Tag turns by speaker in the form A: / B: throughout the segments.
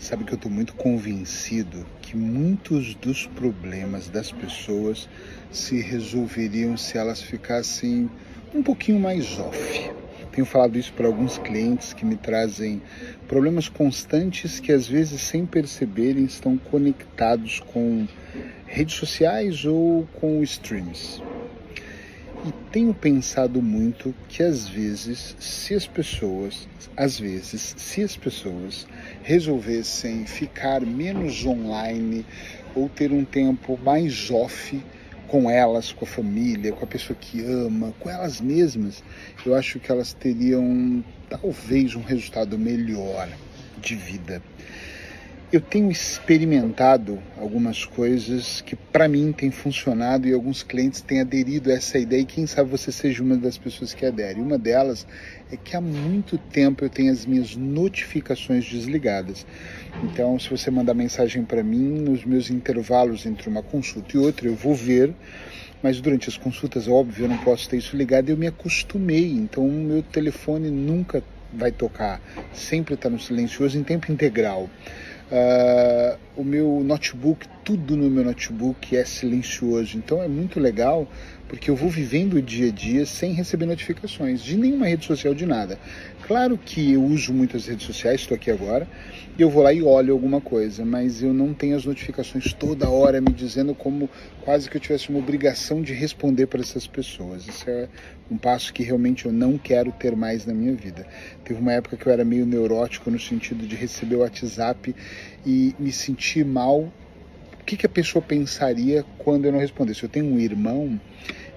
A: Sabe que eu estou muito convencido que muitos dos problemas das pessoas se resolveriam se elas ficassem um pouquinho mais off. Tenho falado isso para alguns clientes que me trazem problemas constantes que às vezes sem perceberem estão conectados com redes sociais ou com streams. E tenho pensado muito que às vezes, se as pessoas, às vezes, se as pessoas resolvessem ficar menos online ou ter um tempo mais off com elas, com a família, com a pessoa que ama, com elas mesmas, eu acho que elas teriam talvez um resultado melhor de vida eu tenho experimentado algumas coisas que para mim têm funcionado e alguns clientes têm aderido a essa ideia e quem sabe você seja uma das pessoas que adere. Uma delas é que há muito tempo eu tenho as minhas notificações desligadas. Então, se você mandar mensagem para mim nos meus intervalos entre uma consulta e outra, eu vou ver mas durante as consultas, óbvio, eu não posso ter isso ligado eu me acostumei. Então, o meu telefone nunca vai tocar, sempre está no silencioso em tempo integral. Uh, o meu notebook, tudo no meu notebook é silencioso, então é muito legal porque eu vou vivendo o dia a dia sem receber notificações de nenhuma rede social, de nada. Claro que eu uso muitas redes sociais, estou aqui agora, e eu vou lá e olho alguma coisa, mas eu não tenho as notificações toda hora me dizendo como quase que eu tivesse uma obrigação de responder para essas pessoas. Isso é um passo que realmente eu não quero ter mais na minha vida. Teve uma época que eu era meio neurótico no sentido de receber o WhatsApp e me sentir mal. O que, que a pessoa pensaria quando eu não respondesse? Eu tenho um irmão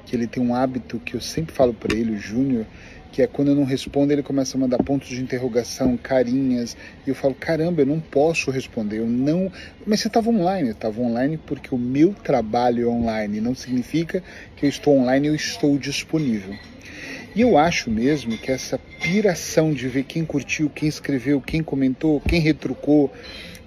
A: que ele tem um hábito que eu sempre falo para ele, o Júnior, que é quando eu não respondo, ele começa a mandar pontos de interrogação, carinhas, e eu falo, caramba, eu não posso responder, eu não... Mas você estava online, eu estava online porque o meu trabalho é online, não significa que eu estou online, eu estou disponível. E eu acho mesmo que essa piração de ver quem curtiu, quem escreveu, quem comentou, quem retrucou,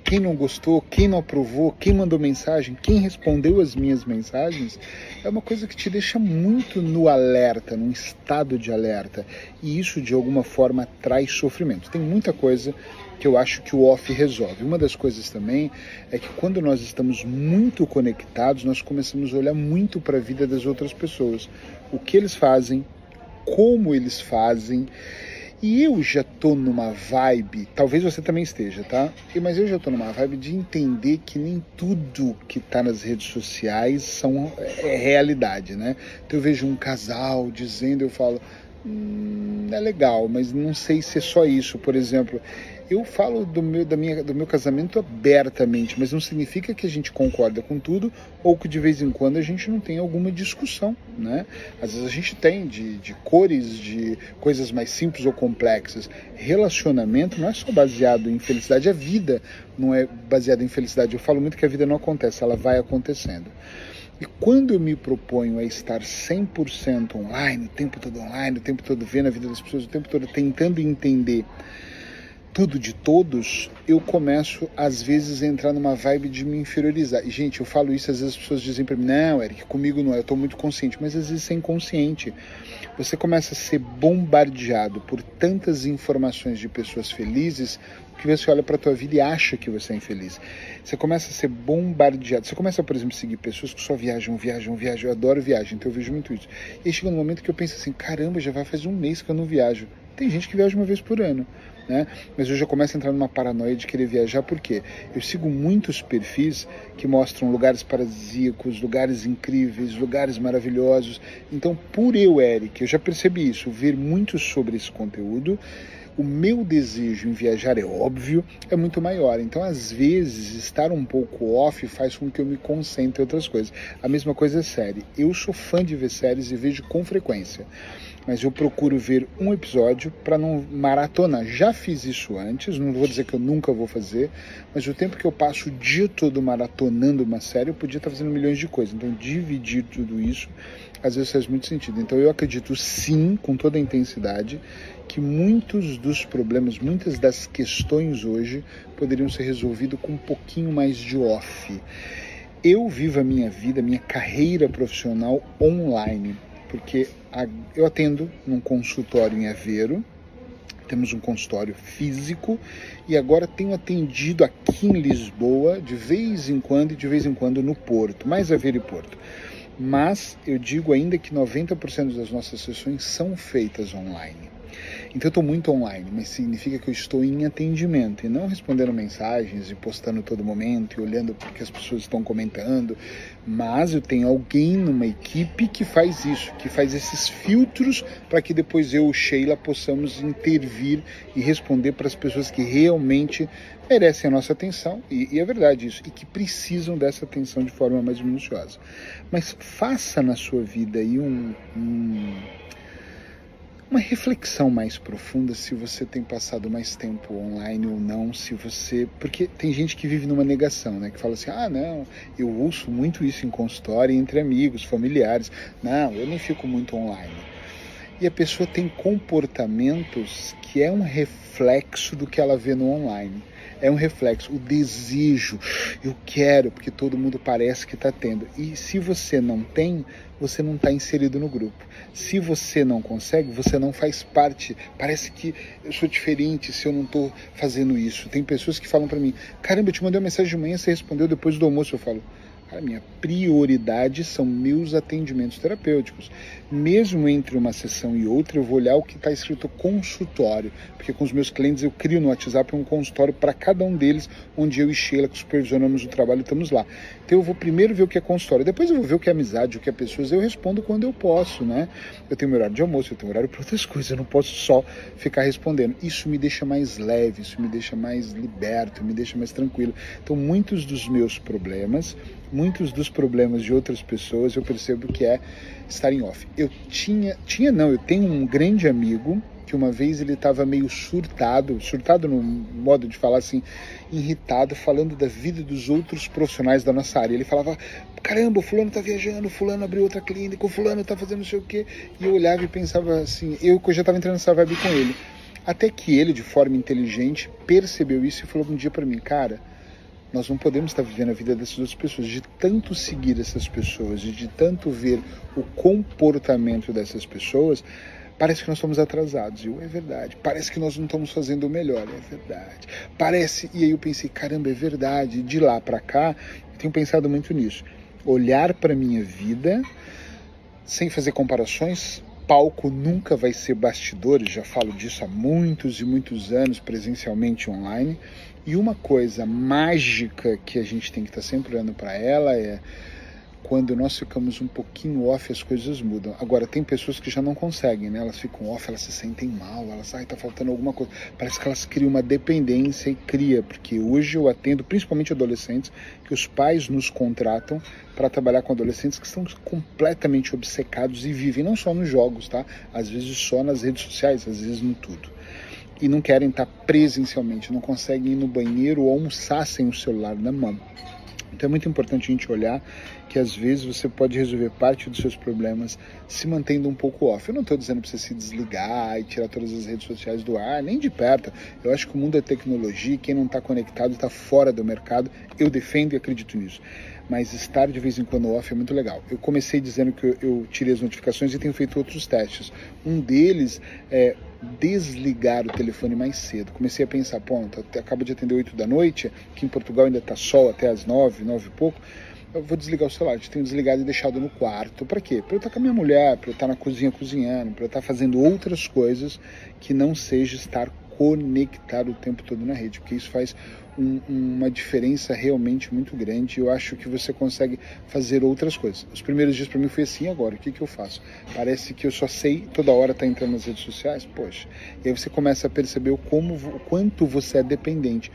A: quem não gostou, quem não aprovou, quem mandou mensagem, quem respondeu as minhas mensagens, é uma coisa que te deixa muito no alerta, num estado de alerta. E isso de alguma forma traz sofrimento. Tem muita coisa que eu acho que o off resolve. Uma das coisas também é que quando nós estamos muito conectados, nós começamos a olhar muito para a vida das outras pessoas. O que eles fazem, como eles fazem. E eu já tô numa vibe, talvez você também esteja, tá? Mas eu já tô numa vibe de entender que nem tudo que tá nas redes sociais são é realidade, né? Então eu vejo um casal dizendo, eu falo, hum, é legal, mas não sei se é só isso. Por exemplo, eu falo do meu, da minha, do meu casamento abertamente, mas não significa que a gente concorda com tudo ou que de vez em quando a gente não tem alguma discussão, né? Às vezes a gente tem de, de cores, de coisas mais simples ou complexas. Relacionamento não é só baseado em felicidade, a vida não é baseada em felicidade. Eu falo muito que a vida não acontece, ela vai acontecendo. E quando eu me proponho a estar 100% online, o tempo todo online, o tempo todo vendo a vida das pessoas, o tempo todo tentando entender tudo de todos, eu começo às vezes a entrar numa vibe de me inferiorizar. E gente, eu falo isso, às vezes as pessoas dizem para mim: "Não, Eric, comigo não é, eu tô muito consciente", mas às vezes é inconsciente. Você começa a ser bombardeado por tantas informações de pessoas felizes que você olha para tua vida e acha que você é infeliz. Você começa a ser bombardeado. Você começa, por exemplo, a seguir pessoas que só viajam, viajam, viajam. Eu adoro viagem, então eu vejo muito isso. E aí chega um momento que eu penso assim: caramba, já vai fazer um mês que eu não viajo. Tem gente que viaja uma vez por ano né? Mas eu já começo a entrar numa paranoia de querer viajar porque eu sigo muitos perfis que mostram lugares paradisíacos, lugares incríveis, lugares maravilhosos. Então, por eu, Eric, eu já percebi isso, ver muito sobre esse conteúdo o meu desejo em viajar é óbvio, é muito maior. Então, às vezes, estar um pouco off faz com que eu me concentre em outras coisas. A mesma coisa é série. Eu sou fã de ver séries e vejo com frequência mas eu procuro ver um episódio para não maratonar. Já fiz isso antes, não vou dizer que eu nunca vou fazer, mas o tempo que eu passo o dia todo maratonando uma série, eu podia estar fazendo milhões de coisas. Então, dividir tudo isso às vezes faz muito sentido. Então, eu acredito sim, com toda a intensidade, que muitos dos problemas, muitas das questões hoje poderiam ser resolvidos com um pouquinho mais de off. Eu vivo a minha vida, minha carreira profissional online porque eu atendo num consultório em Aveiro, temos um consultório físico e agora tenho atendido aqui em Lisboa, de vez em quando e de vez em quando no Porto, mais a ver e Porto. Mas eu digo ainda que 90% das nossas sessões são feitas online. Então eu estou muito online, mas significa que eu estou em atendimento. E não respondendo mensagens e postando todo momento e olhando porque as pessoas estão comentando, mas eu tenho alguém numa equipe que faz isso, que faz esses filtros para que depois eu, Sheila, possamos intervir e responder para as pessoas que realmente merecem a nossa atenção, e, e, é verdade isso, e que precisam dessa atenção de forma mais minuciosa. Mas faça na sua vida aí um, um uma reflexão mais profunda se você tem passado mais tempo online ou não, se você. Porque tem gente que vive numa negação, né? Que fala assim: ah, não, eu ouço muito isso em consultório, entre amigos, familiares. Não, eu nem fico muito online. E a pessoa tem comportamentos que é um reflexo do que ela vê no online é um reflexo, o desejo, eu quero, porque todo mundo parece que está tendo. E se você não tem, você não está inserido no grupo. Se você não consegue, você não faz parte. Parece que eu sou diferente se eu não estou fazendo isso. Tem pessoas que falam para mim: caramba, eu te mandei uma mensagem de manhã, você respondeu depois do almoço. Eu falo: a minha prioridade são meus atendimentos terapêuticos. Mesmo entre uma sessão e outra, eu vou olhar o que está escrito consultório, porque com os meus clientes eu crio no WhatsApp um consultório para cada um deles, onde eu e Sheila, que supervisionamos o trabalho, estamos lá. Então eu vou primeiro ver o que é consultório, depois eu vou ver o que é amizade, o que é pessoas, eu respondo quando eu posso, né? Eu tenho meu horário de almoço, eu tenho horário para outras coisas, eu não posso só ficar respondendo. Isso me deixa mais leve, isso me deixa mais liberto, me deixa mais tranquilo. Então muitos dos meus problemas muitos dos problemas de outras pessoas eu percebo que é estar em off. Eu tinha, tinha não, eu tenho um grande amigo que uma vez ele estava meio surtado, surtado no modo de falar assim, irritado, falando da vida dos outros profissionais da nossa área. Ele falava: caramba, o fulano está viajando, o fulano abriu outra clínica, o fulano está fazendo não sei o quê. E eu olhava e pensava assim, eu já estava entrando nessa vibe com ele. Até que ele, de forma inteligente, percebeu isso e falou um dia para mim, cara nós não podemos estar vivendo a vida dessas outras pessoas, de tanto seguir essas pessoas e de tanto ver o comportamento dessas pessoas, parece que nós estamos atrasados. E é verdade. Parece que nós não estamos fazendo o melhor. É verdade. Parece. E aí eu pensei, caramba, é verdade. De lá para cá, eu tenho pensado muito nisso. Olhar para minha vida sem fazer comparações. Palco nunca vai ser bastidores, já falo disso há muitos e muitos anos presencialmente online. E uma coisa mágica que a gente tem que estar sempre olhando para ela é quando nós ficamos um pouquinho off, as coisas mudam. Agora, tem pessoas que já não conseguem, né? Elas ficam off, elas se sentem mal, elas, ai, tá faltando alguma coisa. Parece que elas criam uma dependência e cria, porque hoje eu atendo principalmente adolescentes, que os pais nos contratam para trabalhar com adolescentes que estão completamente obcecados e vivem não só nos jogos, tá? Às vezes só nas redes sociais, às vezes no tudo e não querem estar presencialmente, não conseguem ir no banheiro ou almoçar sem o celular na mão. Então é muito importante a gente olhar que às vezes você pode resolver parte dos seus problemas se mantendo um pouco off. Eu não estou dizendo para você se desligar e tirar todas as redes sociais do ar, nem de perto. Eu acho que o mundo é tecnologia, quem não está conectado está fora do mercado. Eu defendo e acredito nisso mas estar de vez em quando off é muito legal. Eu comecei dizendo que eu, eu tirei as notificações e tenho feito outros testes. Um deles é desligar o telefone mais cedo. Comecei a pensar, pô, acaba de atender 8 da noite, que em Portugal ainda está sol até as 9, 9 e pouco. Eu vou desligar o celular, eu tenho desligado e deixado no quarto. Para quê? Para eu estar com a minha mulher, para eu estar na cozinha cozinhando, para eu estar fazendo outras coisas que não seja estar conectar o tempo todo na rede, porque isso faz um, uma diferença realmente muito grande. Eu acho que você consegue fazer outras coisas. Os primeiros dias para mim foi assim, agora o que, que eu faço? Parece que eu só sei toda hora tá entrando nas redes sociais, poxa. E aí você começa a perceber como, o quanto você é dependente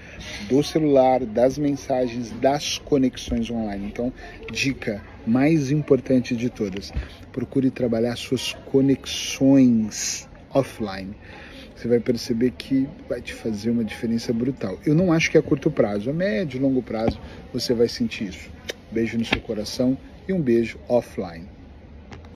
A: do celular, das mensagens, das conexões online. Então, dica mais importante de todas: procure trabalhar suas conexões offline você vai perceber que vai te fazer uma diferença brutal. Eu não acho que é a curto prazo, a médio e longo prazo você vai sentir isso. Beijo no seu coração e um beijo offline.